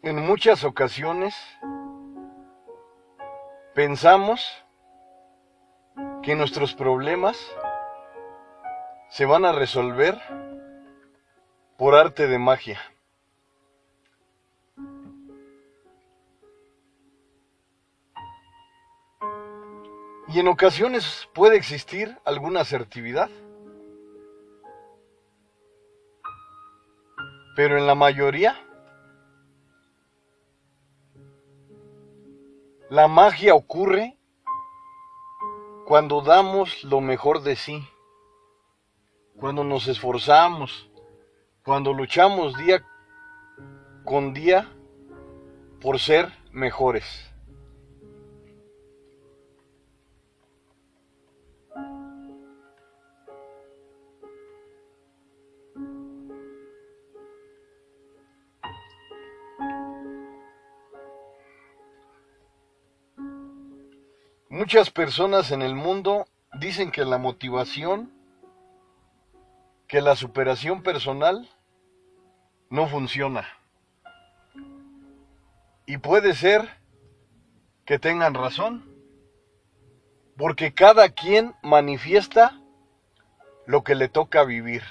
En muchas ocasiones pensamos que nuestros problemas se van a resolver por arte de magia. Y en ocasiones puede existir alguna asertividad. Pero en la mayoría, la magia ocurre cuando damos lo mejor de sí, cuando nos esforzamos, cuando luchamos día con día por ser mejores. Muchas personas en el mundo dicen que la motivación, que la superación personal no funciona. Y puede ser que tengan razón, porque cada quien manifiesta lo que le toca vivir.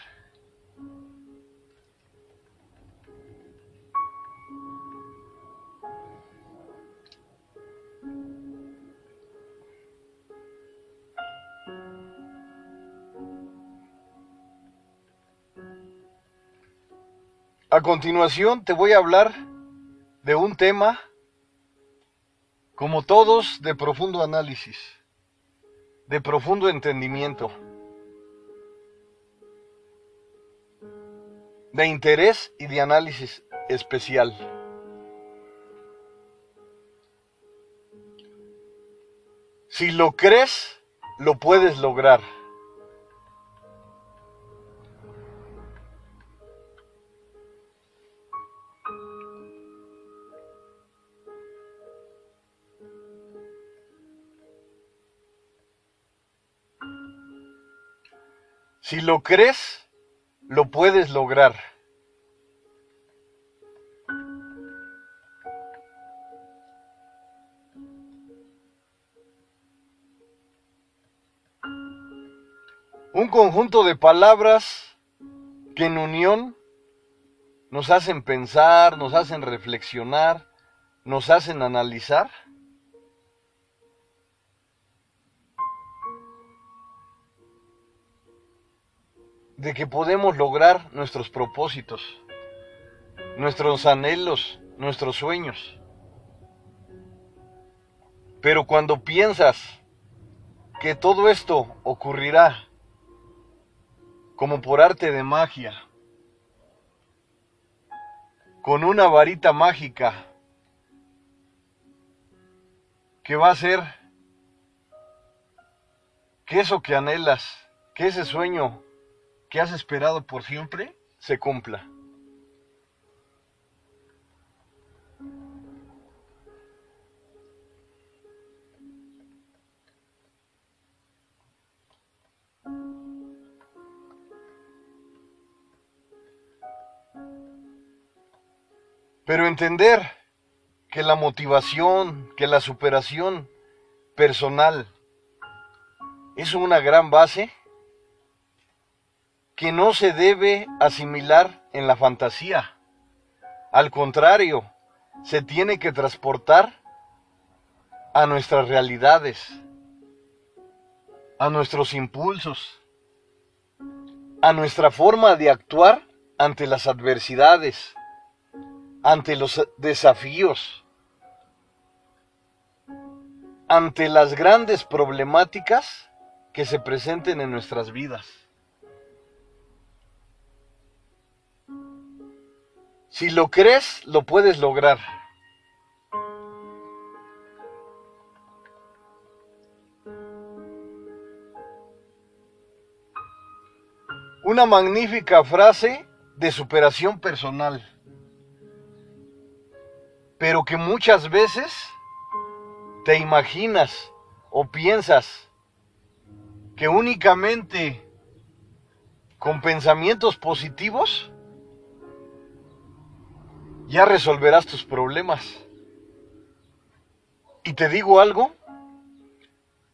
A continuación te voy a hablar de un tema, como todos, de profundo análisis, de profundo entendimiento, de interés y de análisis especial. Si lo crees, lo puedes lograr. Si lo crees, lo puedes lograr. Un conjunto de palabras que en unión nos hacen pensar, nos hacen reflexionar, nos hacen analizar de que podemos lograr nuestros propósitos, nuestros anhelos, nuestros sueños. Pero cuando piensas que todo esto ocurrirá como por arte de magia, con una varita mágica que va a ser que eso que anhelas, que ese sueño que has esperado por siempre se cumpla. Pero entender que la motivación, que la superación personal es una gran base que no se debe asimilar en la fantasía. Al contrario, se tiene que transportar a nuestras realidades, a nuestros impulsos, a nuestra forma de actuar ante las adversidades, ante los desafíos, ante las grandes problemáticas que se presenten en nuestras vidas. Si lo crees, lo puedes lograr. Una magnífica frase de superación personal, pero que muchas veces te imaginas o piensas que únicamente con pensamientos positivos ya resolverás tus problemas. Y te digo algo,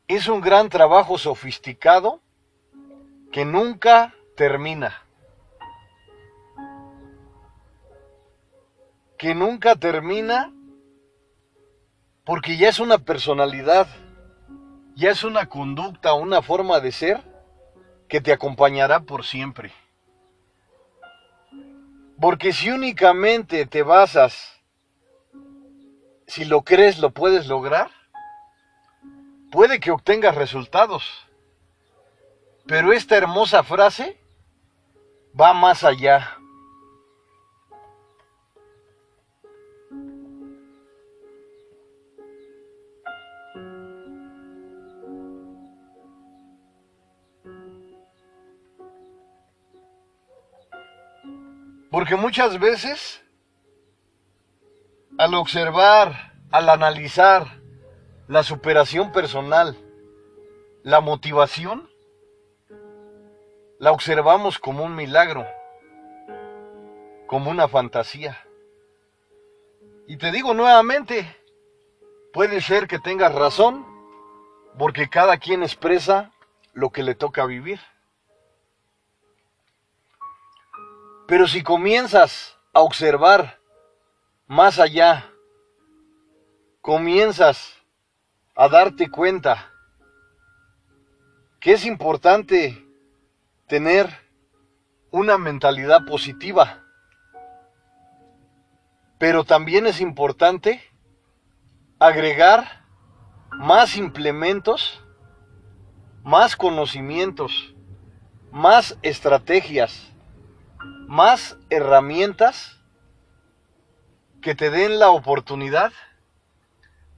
es un gran trabajo sofisticado que nunca termina. Que nunca termina porque ya es una personalidad, ya es una conducta, una forma de ser que te acompañará por siempre. Porque si únicamente te basas, si lo crees, lo puedes lograr, puede que obtengas resultados. Pero esta hermosa frase va más allá. Porque muchas veces, al observar, al analizar la superación personal, la motivación, la observamos como un milagro, como una fantasía. Y te digo nuevamente, puede ser que tengas razón, porque cada quien expresa lo que le toca vivir. Pero si comienzas a observar más allá, comienzas a darte cuenta que es importante tener una mentalidad positiva, pero también es importante agregar más implementos, más conocimientos, más estrategias más herramientas que te den la oportunidad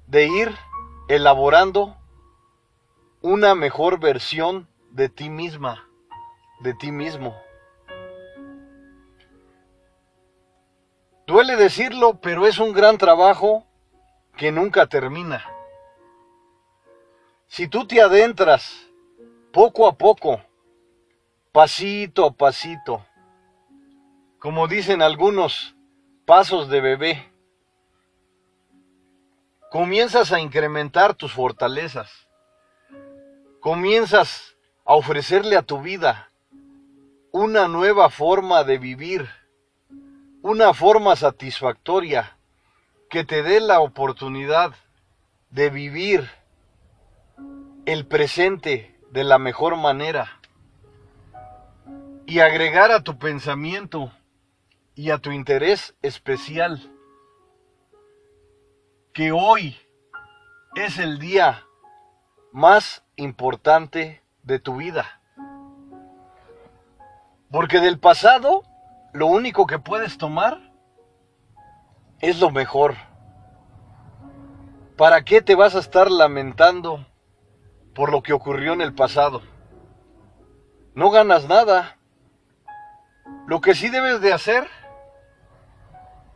de ir elaborando una mejor versión de ti misma, de ti mismo. Duele decirlo, pero es un gran trabajo que nunca termina. Si tú te adentras poco a poco, pasito a pasito, como dicen algunos, pasos de bebé. Comienzas a incrementar tus fortalezas. Comienzas a ofrecerle a tu vida una nueva forma de vivir, una forma satisfactoria que te dé la oportunidad de vivir el presente de la mejor manera y agregar a tu pensamiento y a tu interés especial. Que hoy es el día más importante de tu vida. Porque del pasado lo único que puedes tomar es lo mejor. ¿Para qué te vas a estar lamentando por lo que ocurrió en el pasado? No ganas nada. Lo que sí debes de hacer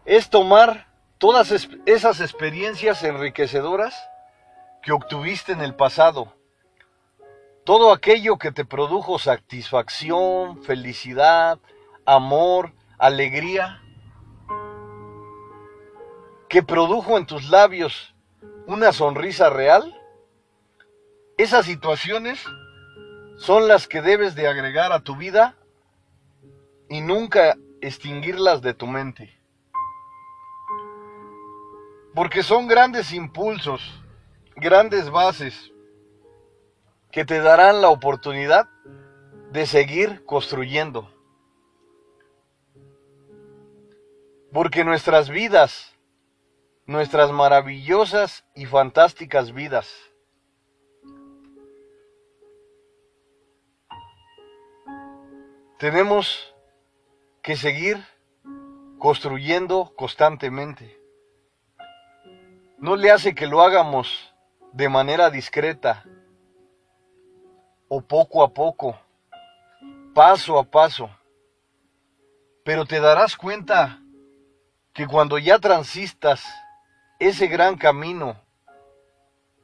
es tomar todas esas experiencias enriquecedoras que obtuviste en el pasado. Todo aquello que te produjo satisfacción, felicidad, amor, alegría, que produjo en tus labios una sonrisa real, esas situaciones son las que debes de agregar a tu vida y nunca extinguirlas de tu mente. Porque son grandes impulsos, grandes bases que te darán la oportunidad de seguir construyendo. Porque nuestras vidas, nuestras maravillosas y fantásticas vidas, tenemos que seguir construyendo constantemente no le hace que lo hagamos de manera discreta o poco a poco, paso a paso. Pero te darás cuenta que cuando ya transistas ese gran camino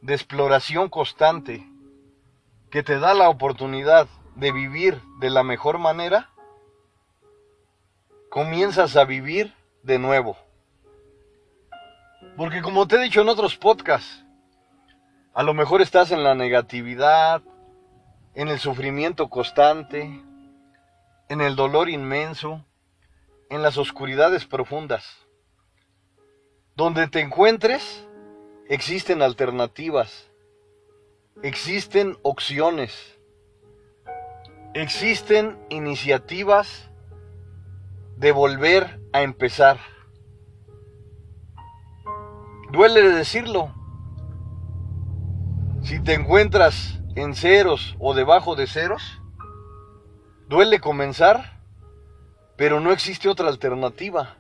de exploración constante que te da la oportunidad de vivir de la mejor manera, comienzas a vivir de nuevo. Porque como te he dicho en otros podcasts, a lo mejor estás en la negatividad, en el sufrimiento constante, en el dolor inmenso, en las oscuridades profundas. Donde te encuentres, existen alternativas, existen opciones, existen iniciativas de volver a empezar. Duele decirlo. Si te encuentras en ceros o debajo de ceros, duele comenzar, pero no existe otra alternativa.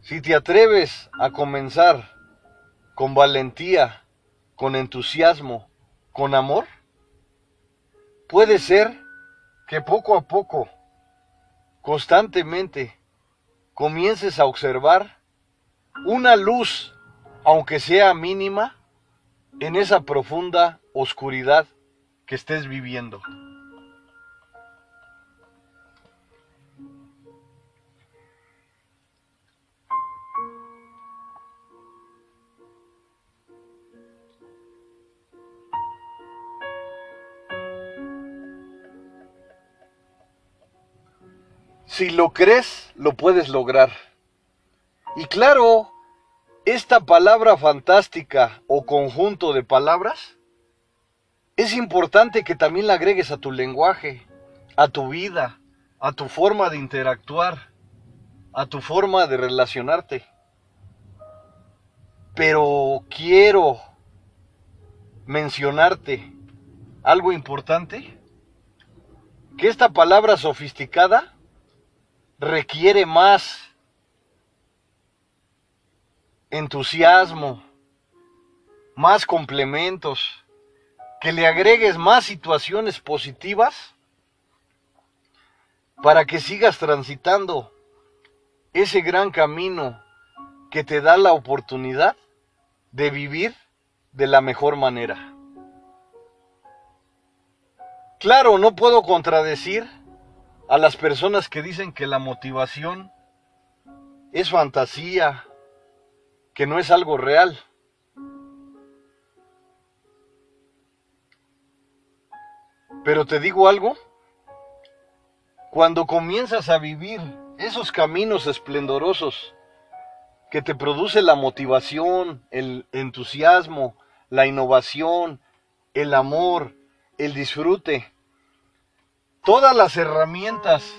Si te atreves a comenzar con valentía, con entusiasmo, con amor, puede ser que poco a poco, constantemente, comiences a observar una luz, aunque sea mínima, en esa profunda oscuridad que estés viviendo. Si lo crees, lo puedes lograr. Y claro, esta palabra fantástica o conjunto de palabras, es importante que también la agregues a tu lenguaje, a tu vida, a tu forma de interactuar, a tu forma de relacionarte. Pero quiero mencionarte algo importante, que esta palabra sofisticada requiere más entusiasmo, más complementos, que le agregues más situaciones positivas para que sigas transitando ese gran camino que te da la oportunidad de vivir de la mejor manera. Claro, no puedo contradecir a las personas que dicen que la motivación es fantasía, que no es algo real. Pero te digo algo, cuando comienzas a vivir esos caminos esplendorosos que te produce la motivación, el entusiasmo, la innovación, el amor, el disfrute, todas las herramientas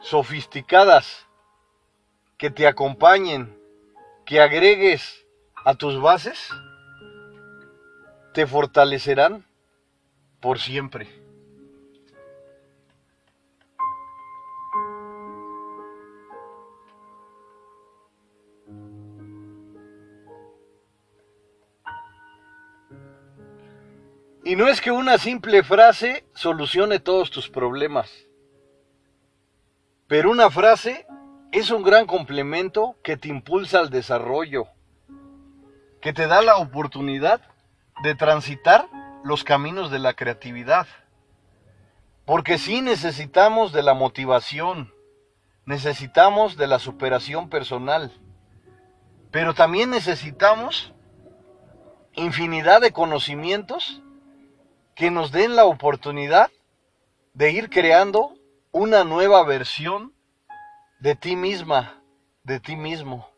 sofisticadas que te acompañen, que agregues a tus bases, te fortalecerán por siempre. Y no es que una simple frase solucione todos tus problemas, pero una frase es un gran complemento que te impulsa al desarrollo, que te da la oportunidad de transitar los caminos de la creatividad. Porque sí necesitamos de la motivación, necesitamos de la superación personal, pero también necesitamos infinidad de conocimientos que nos den la oportunidad de ir creando una nueva versión de ti misma, de ti mismo.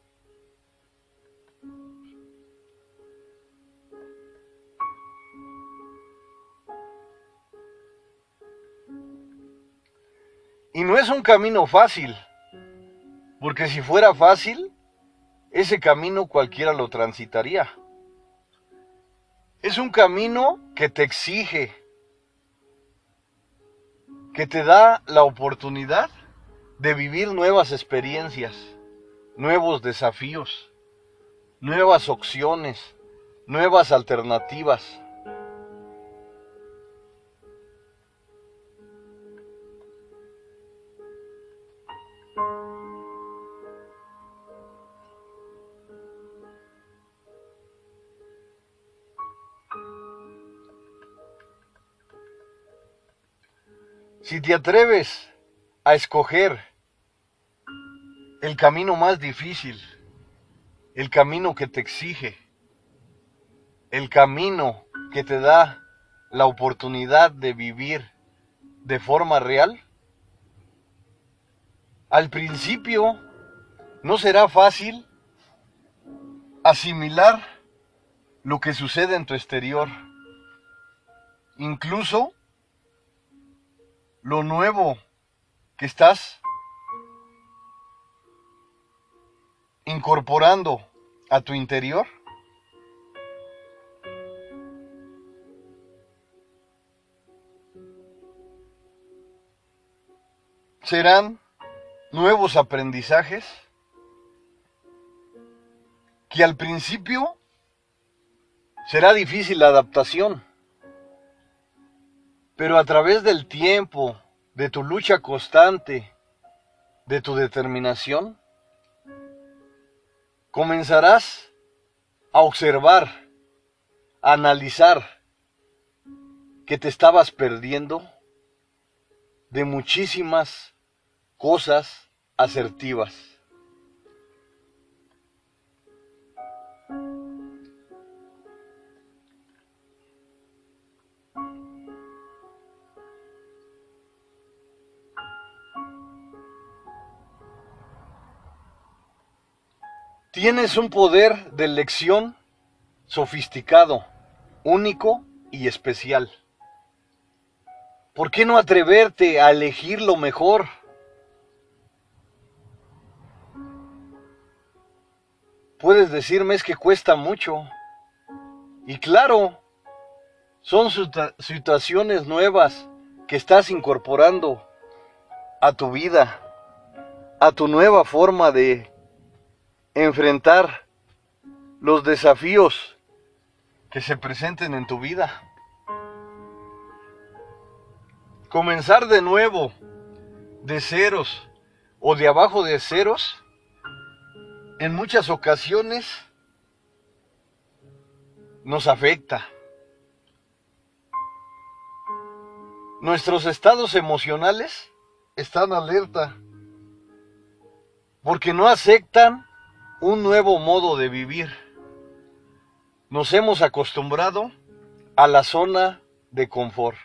Y no es un camino fácil, porque si fuera fácil, ese camino cualquiera lo transitaría. Es un camino que te exige, que te da la oportunidad de vivir nuevas experiencias, nuevos desafíos, nuevas opciones, nuevas alternativas. Si te atreves a escoger el camino más difícil, el camino que te exige, el camino que te da la oportunidad de vivir de forma real? Al principio no será fácil asimilar lo que sucede en tu exterior. Incluso lo nuevo que estás incorporando a tu interior serán nuevos aprendizajes que al principio será difícil la adaptación, pero a través del tiempo, de tu lucha constante, de tu determinación, comenzarás a observar, a analizar que te estabas perdiendo de muchísimas cosas asertivas. Tienes un poder de elección sofisticado, único y especial. ¿Por qué no atreverte a elegir lo mejor? Puedes decirme es que cuesta mucho. Y claro, son situaciones nuevas que estás incorporando a tu vida, a tu nueva forma de enfrentar los desafíos que se presenten en tu vida. Comenzar de nuevo, de ceros o de abajo de ceros, en muchas ocasiones nos afecta. Nuestros estados emocionales están alerta porque no aceptan un nuevo modo de vivir. Nos hemos acostumbrado a la zona de confort.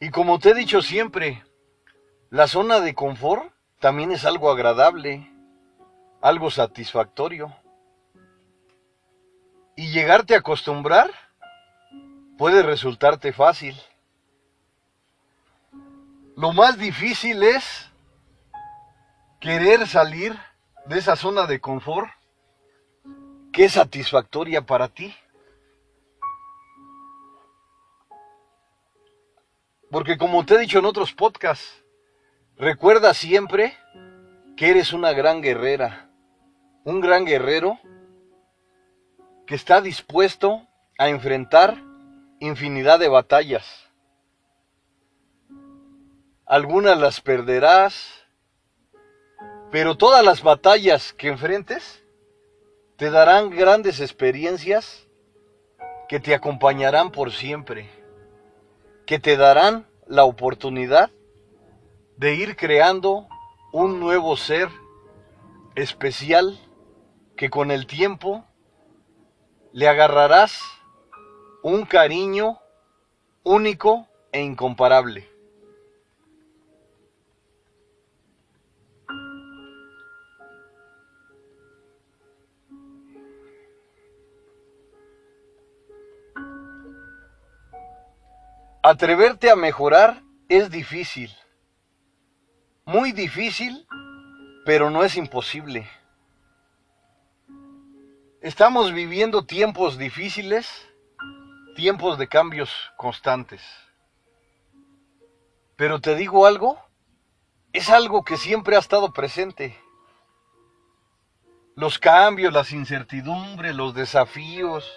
Y como te he dicho siempre, la zona de confort también es algo agradable, algo satisfactorio. Y llegarte a acostumbrar puede resultarte fácil. Lo más difícil es querer salir de esa zona de confort que es satisfactoria para ti. Porque como te he dicho en otros podcasts, recuerda siempre que eres una gran guerrera, un gran guerrero que está dispuesto a enfrentar infinidad de batallas. Algunas las perderás, pero todas las batallas que enfrentes te darán grandes experiencias que te acompañarán por siempre, que te darán la oportunidad de ir creando un nuevo ser especial que con el tiempo le agarrarás un cariño único e incomparable. Atreverte a mejorar es difícil, muy difícil, pero no es imposible. Estamos viviendo tiempos difíciles, tiempos de cambios constantes. Pero te digo algo, es algo que siempre ha estado presente. Los cambios, las incertidumbres, los desafíos,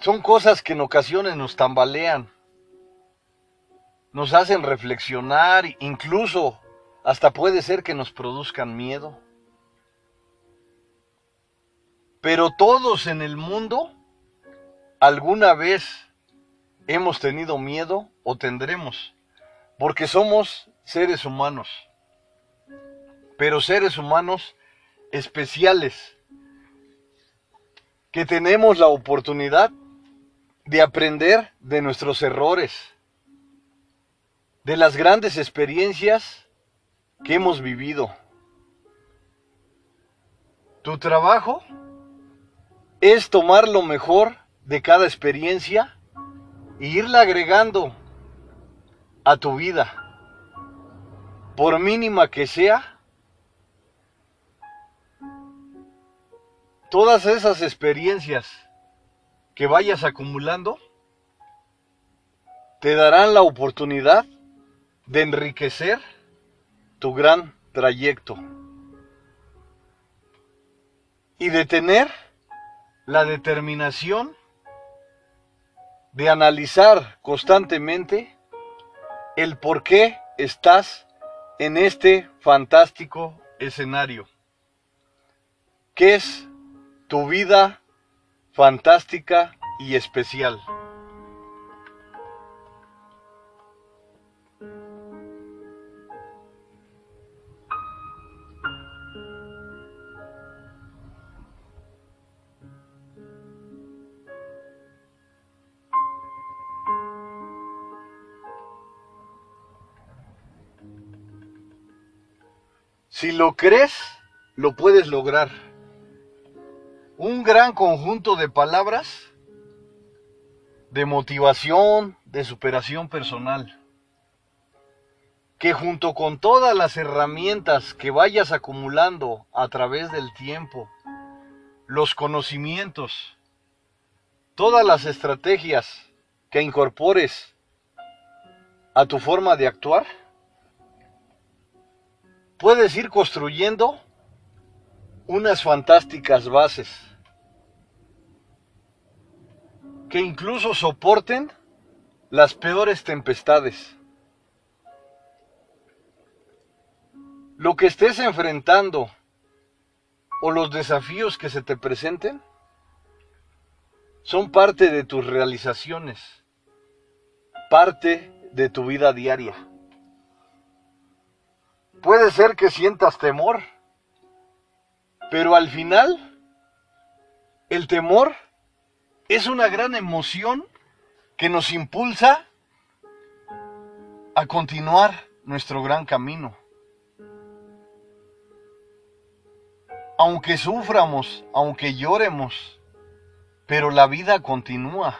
son cosas que en ocasiones nos tambalean, nos hacen reflexionar, incluso hasta puede ser que nos produzcan miedo. Pero todos en el mundo alguna vez hemos tenido miedo o tendremos, porque somos seres humanos, pero seres humanos especiales, que tenemos la oportunidad de aprender de nuestros errores, de las grandes experiencias que hemos vivido. Tu trabajo es tomar lo mejor de cada experiencia e irla agregando a tu vida, por mínima que sea, todas esas experiencias que vayas acumulando te darán la oportunidad de enriquecer tu gran trayecto y de tener la determinación de analizar constantemente el por qué estás en este fantástico escenario, que es tu vida fantástica y especial. Lo crees, lo puedes lograr. Un gran conjunto de palabras de motivación, de superación personal, que junto con todas las herramientas que vayas acumulando a través del tiempo, los conocimientos, todas las estrategias que incorpores a tu forma de actuar, puedes ir construyendo unas fantásticas bases que incluso soporten las peores tempestades. Lo que estés enfrentando o los desafíos que se te presenten son parte de tus realizaciones, parte de tu vida diaria. Puede ser que sientas temor, pero al final el temor es una gran emoción que nos impulsa a continuar nuestro gran camino. Aunque suframos, aunque lloremos, pero la vida continúa.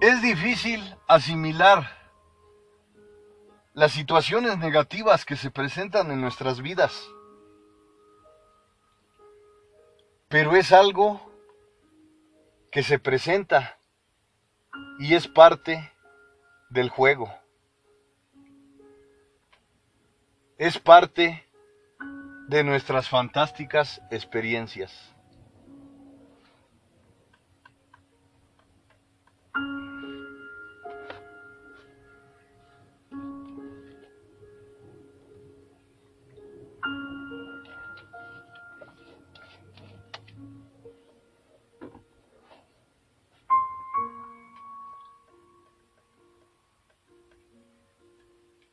Es difícil asimilar las situaciones negativas que se presentan en nuestras vidas. Pero es algo que se presenta y es parte del juego. Es parte de nuestras fantásticas experiencias.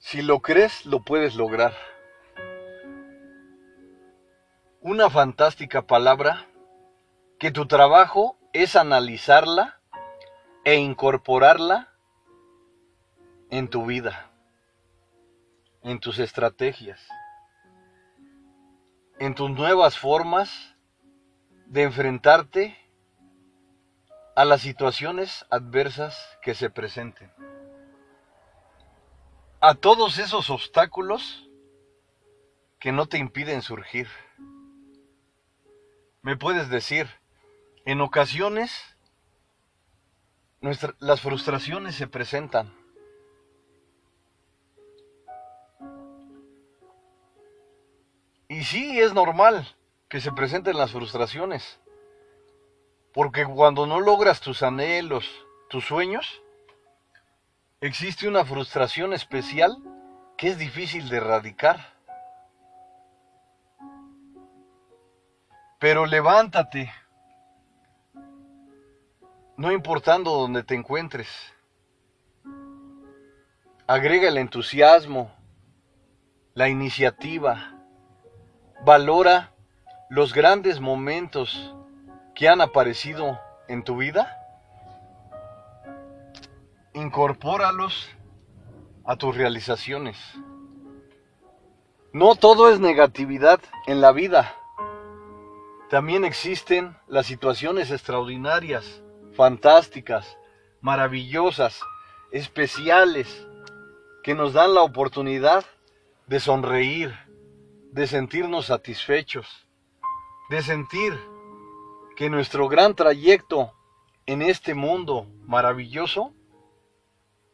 Si lo crees, lo puedes lograr. Una fantástica palabra que tu trabajo es analizarla e incorporarla en tu vida, en tus estrategias, en tus nuevas formas de enfrentarte a las situaciones adversas que se presenten a todos esos obstáculos que no te impiden surgir. Me puedes decir, en ocasiones las frustraciones se presentan. Y sí, es normal que se presenten las frustraciones. Porque cuando no logras tus anhelos, tus sueños, existe una frustración especial que es difícil de erradicar. Pero levántate, no importando donde te encuentres. Agrega el entusiasmo, la iniciativa. Valora los grandes momentos que han aparecido en tu vida. Incorpóralos a tus realizaciones. No todo es negatividad en la vida. También existen las situaciones extraordinarias, fantásticas, maravillosas, especiales, que nos dan la oportunidad de sonreír, de sentirnos satisfechos, de sentir que nuestro gran trayecto en este mundo maravilloso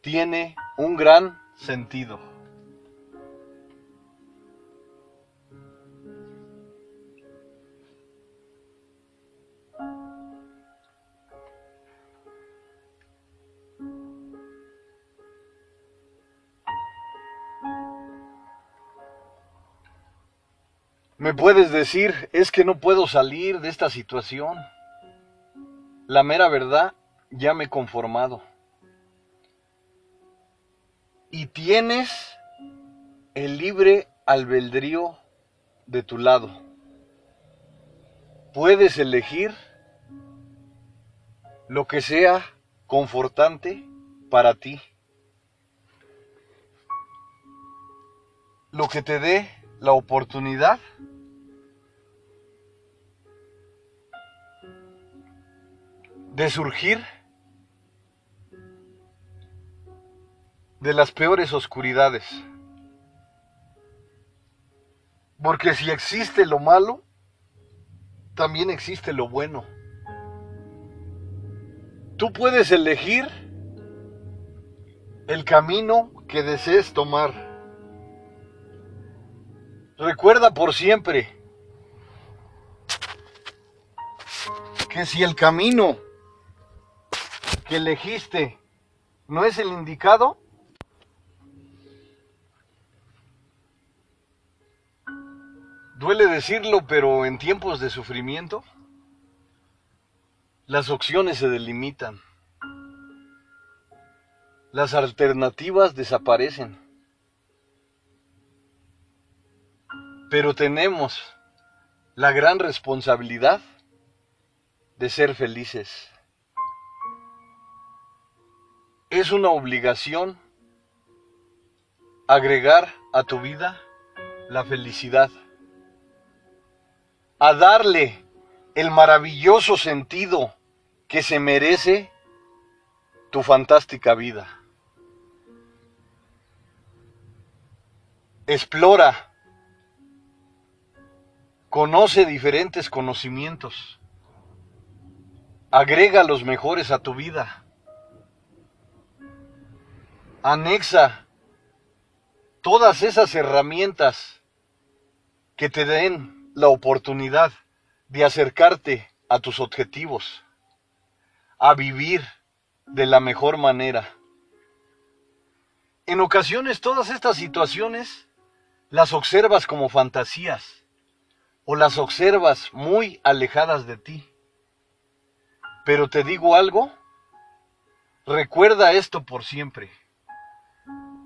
tiene un gran sentido. Me puedes decir, es que no puedo salir de esta situación. La mera verdad, ya me he conformado. Y tienes el libre albedrío de tu lado. Puedes elegir lo que sea confortante para ti. Lo que te dé la oportunidad de surgir de las peores oscuridades. Porque si existe lo malo, también existe lo bueno. Tú puedes elegir el camino que desees tomar. Recuerda por siempre que si el camino que elegiste no es el indicado, duele decirlo, pero en tiempos de sufrimiento, las opciones se delimitan. Las alternativas desaparecen. Pero tenemos la gran responsabilidad de ser felices es una obligación agregar a tu vida la felicidad, a darle el maravilloso sentido que se merece tu fantástica vida. Explora, conoce diferentes conocimientos, agrega los mejores a tu vida. Anexa todas esas herramientas que te den la oportunidad de acercarte a tus objetivos, a vivir de la mejor manera. En ocasiones todas estas situaciones las observas como fantasías o las observas muy alejadas de ti. Pero te digo algo, recuerda esto por siempre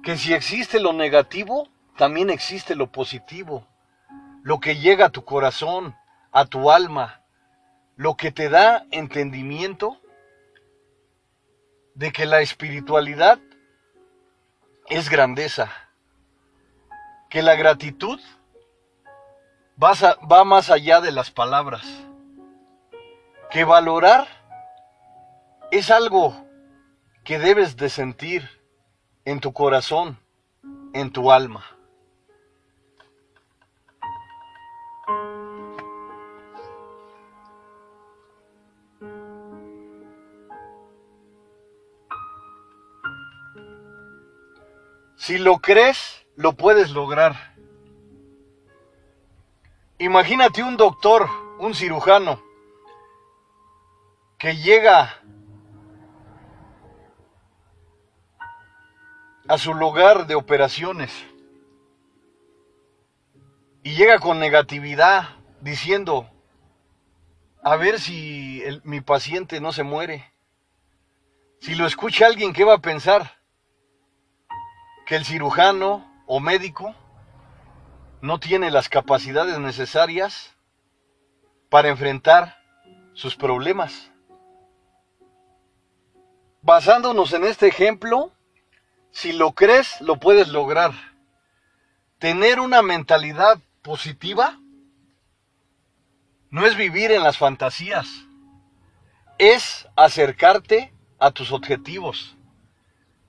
que si existe lo negativo, también existe lo positivo. Lo que llega a tu corazón, a tu alma, lo que te da entendimiento de que la espiritualidad es grandeza, que la gratitud va, más allá de las palabras, que valorar es algo que debes de sentir en tu corazón, en tu alma. Si lo crees, lo puedes lograr. Imagínate un doctor, un cirujano, que llega a su lugar de operaciones y llega con negatividad diciendo a ver si mi paciente no se muere. Si lo escucha alguien, ¿qué va a pensar? Que el cirujano o médico no tiene las capacidades necesarias para enfrentar sus problemas. Basándonos en este ejemplo, si lo crees, lo puedes lograr. Tener una mentalidad positiva no es vivir en las fantasías, es acercarte a tus objetivos,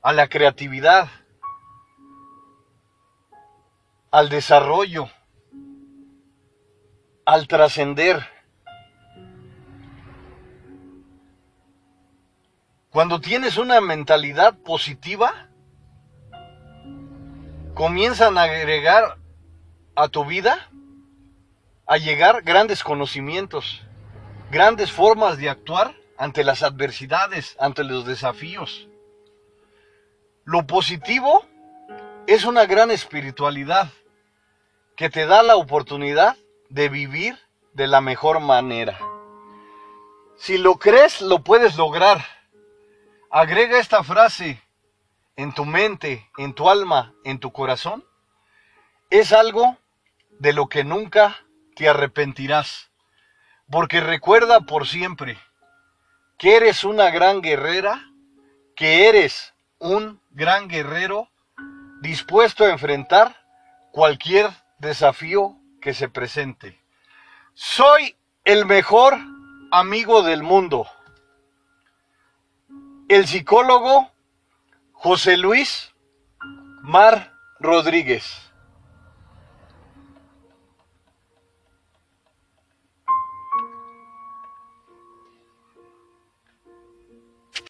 a la creatividad, al desarrollo, al trascender. Cuando tienes una mentalidad positiva, comienzan a agregar a tu vida, a llegar grandes conocimientos, grandes formas de actuar ante las adversidades, ante los desafíos. Lo positivo es una gran espiritualidad que te da la oportunidad de vivir de la mejor manera. Si lo crees, lo puedes lograr. Agrega esta frase en tu mente, en tu alma, en tu corazón. Es algo de lo que nunca te arrepentirás. Porque recuerda por siempre que eres una gran guerrera, que eres un gran guerrero dispuesto a enfrentar cualquier desafío que se presente. Soy el mejor amigo del mundo. El psicólogo José Luis Mar Rodríguez.